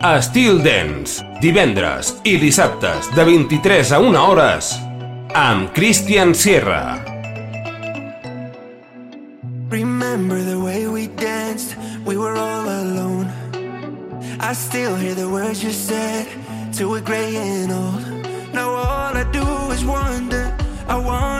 Estil Dance, divendres i dissabtes de 23 a 1 hores amb Christian Sierra. Remember the way we danced, we were all alone. I still hear the words you said to a gray and old. Now all I do is wonder, I wonder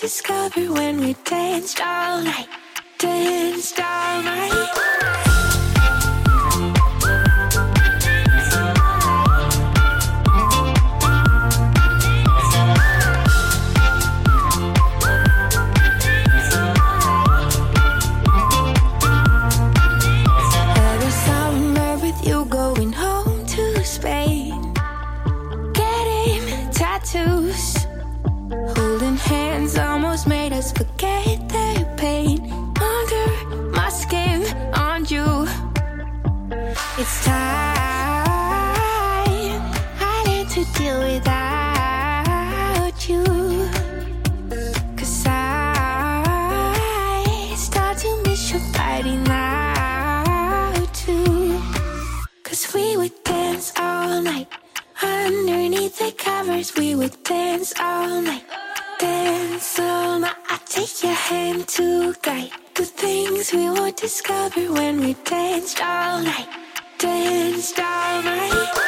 discovered when we danced all night, danced all night. all night. Dance all night. I take your hand to guide the things we would discover when we danced all night. Danced all night.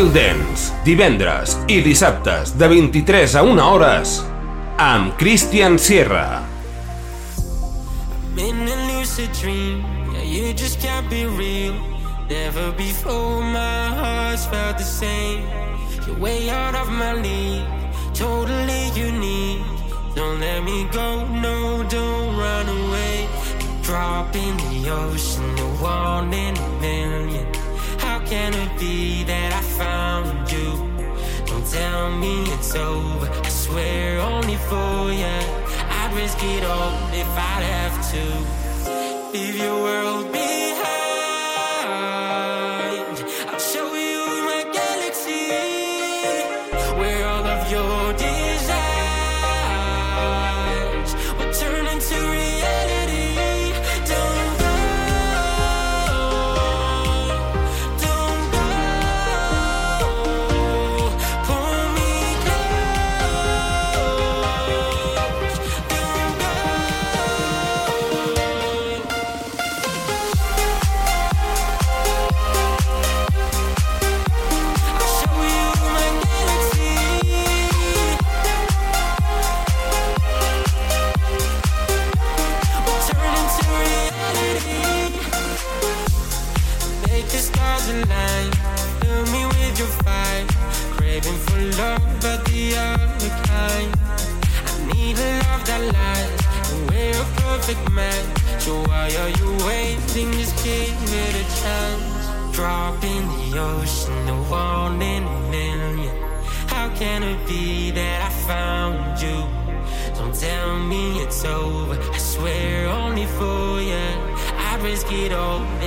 Estil Dance, divendres i dissabtes de 23 a 1 hores amb Christian Sierra. I'm in a lucid dream, yeah, you just can't be real. Never before my heart's felt the same. You're way out of my league, totally unique. Don't let me go, no, don't run away. Drop in the ocean, the one in a million. can it be that I found you? Don't tell me it's over. I swear only for you. I'd risk it all if I'd have to. Leave your world behind. it all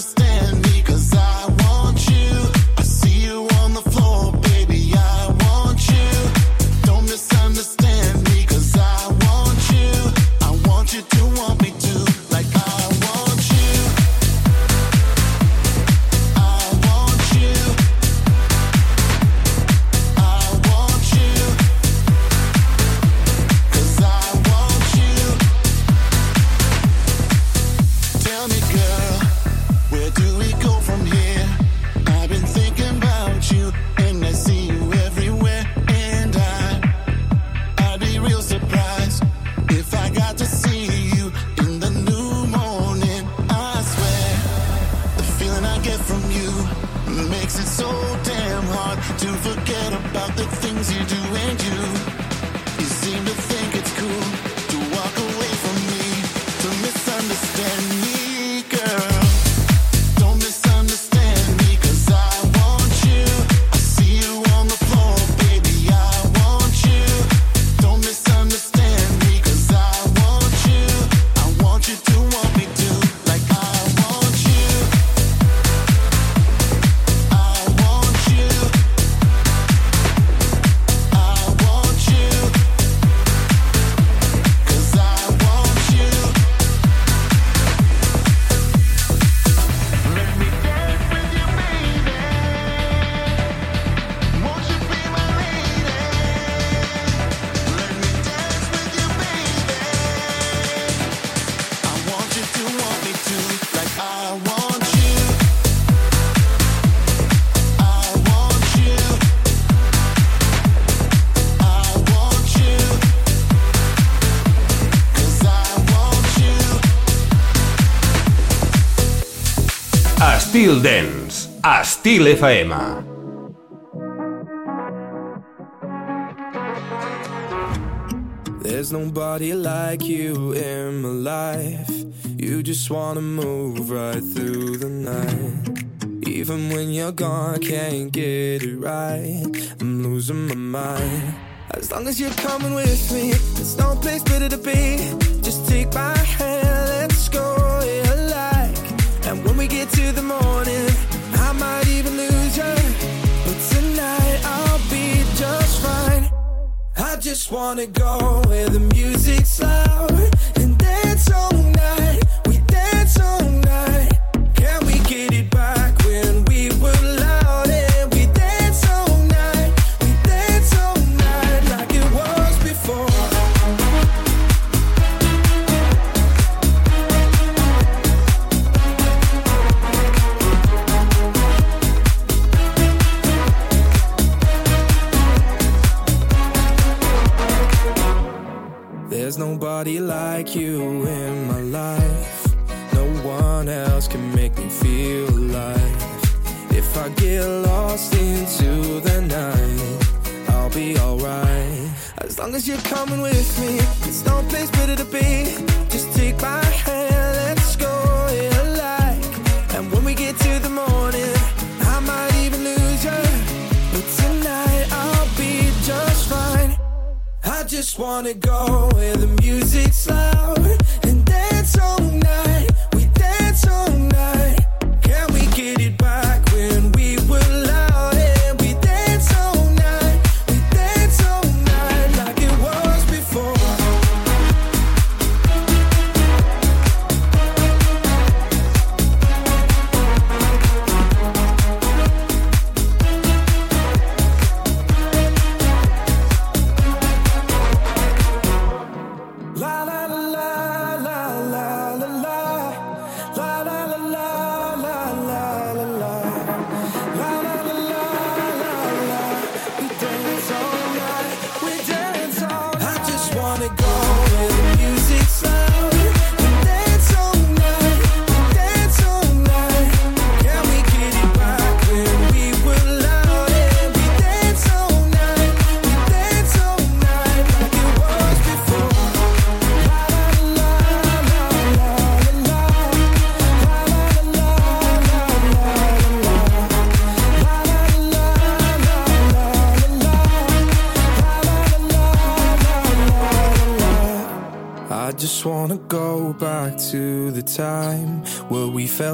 understand. Estil Dance, Estil FM. There's nobody like you in my life. You just wanna move right through the night. Even when you're gone, can't get it right. I'm losing my mind. As long as you're coming with me, there's no place better to be. Just take my hand, the morning, I might even lose you. But tonight I'll be just fine. I just wanna go where the music's loud and dance all night. We dance all night. Nobody like you in my life. No one else can make me feel alive. If I get lost into the night, I'll be alright. As long as you're coming with me, there's no place better to be. Just take my hand, let's go, yeah, just wanna go where the music's loud and dance all night.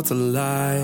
Felt alive.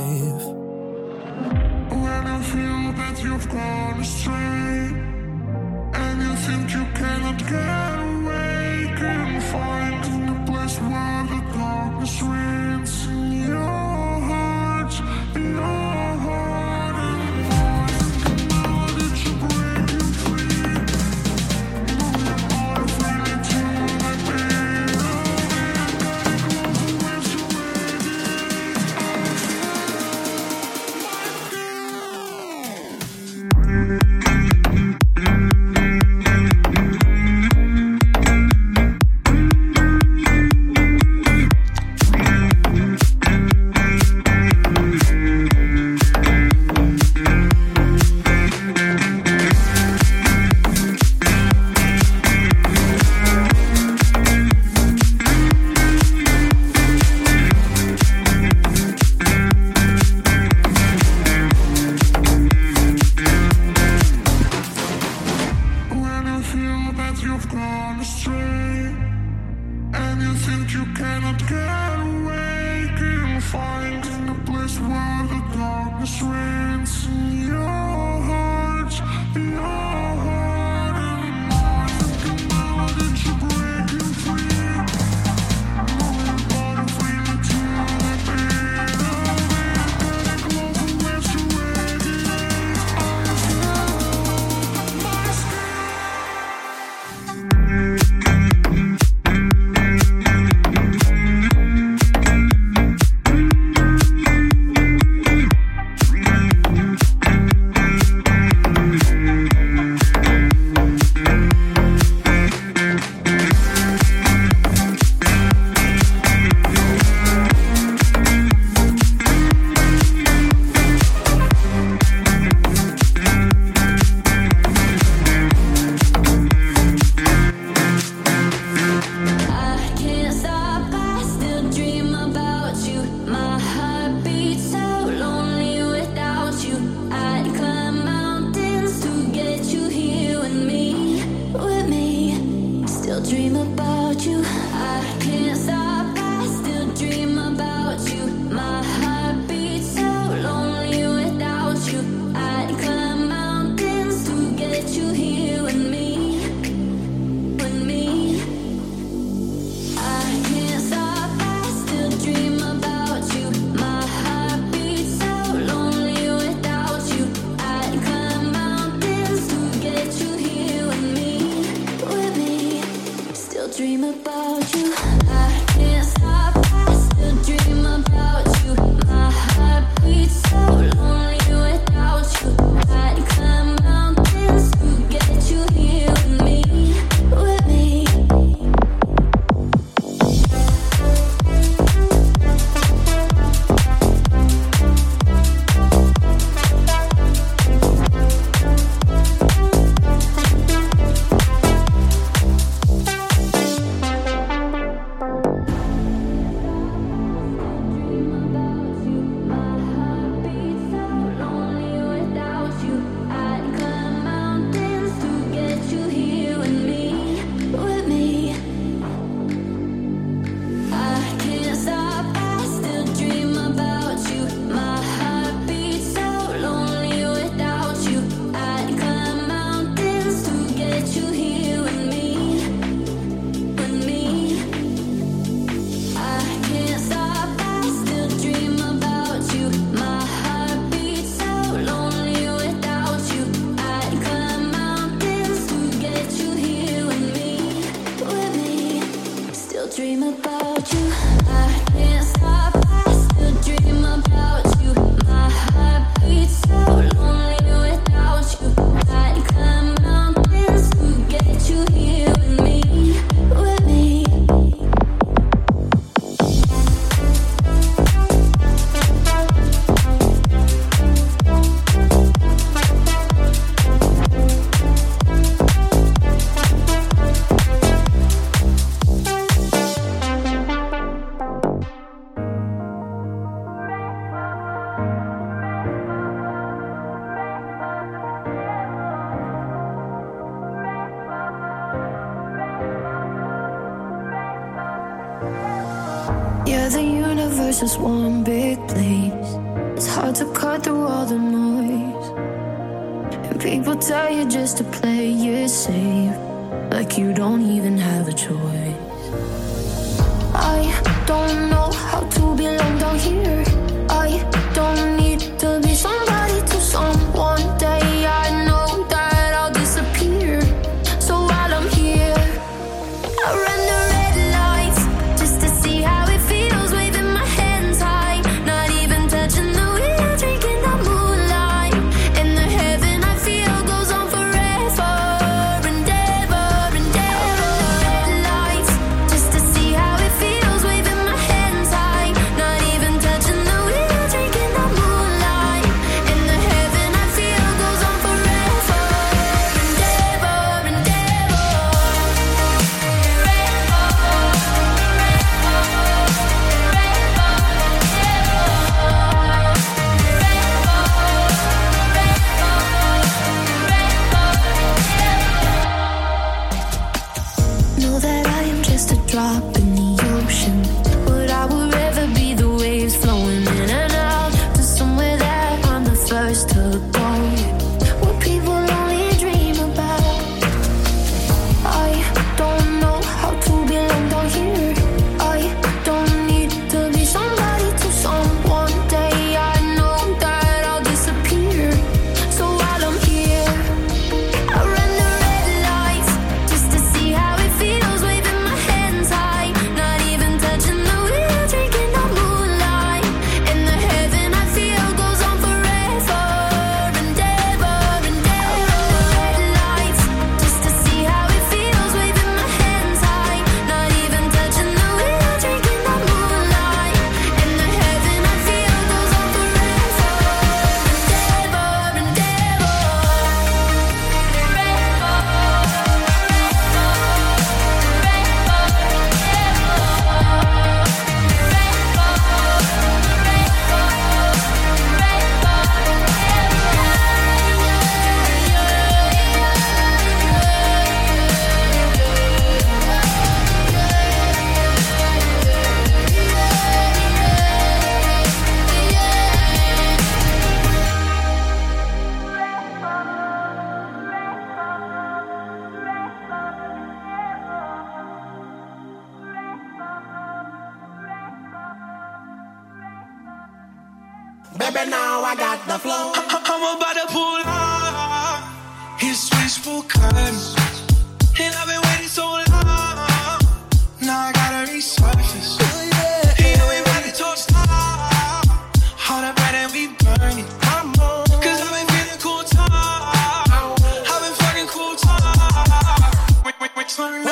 That's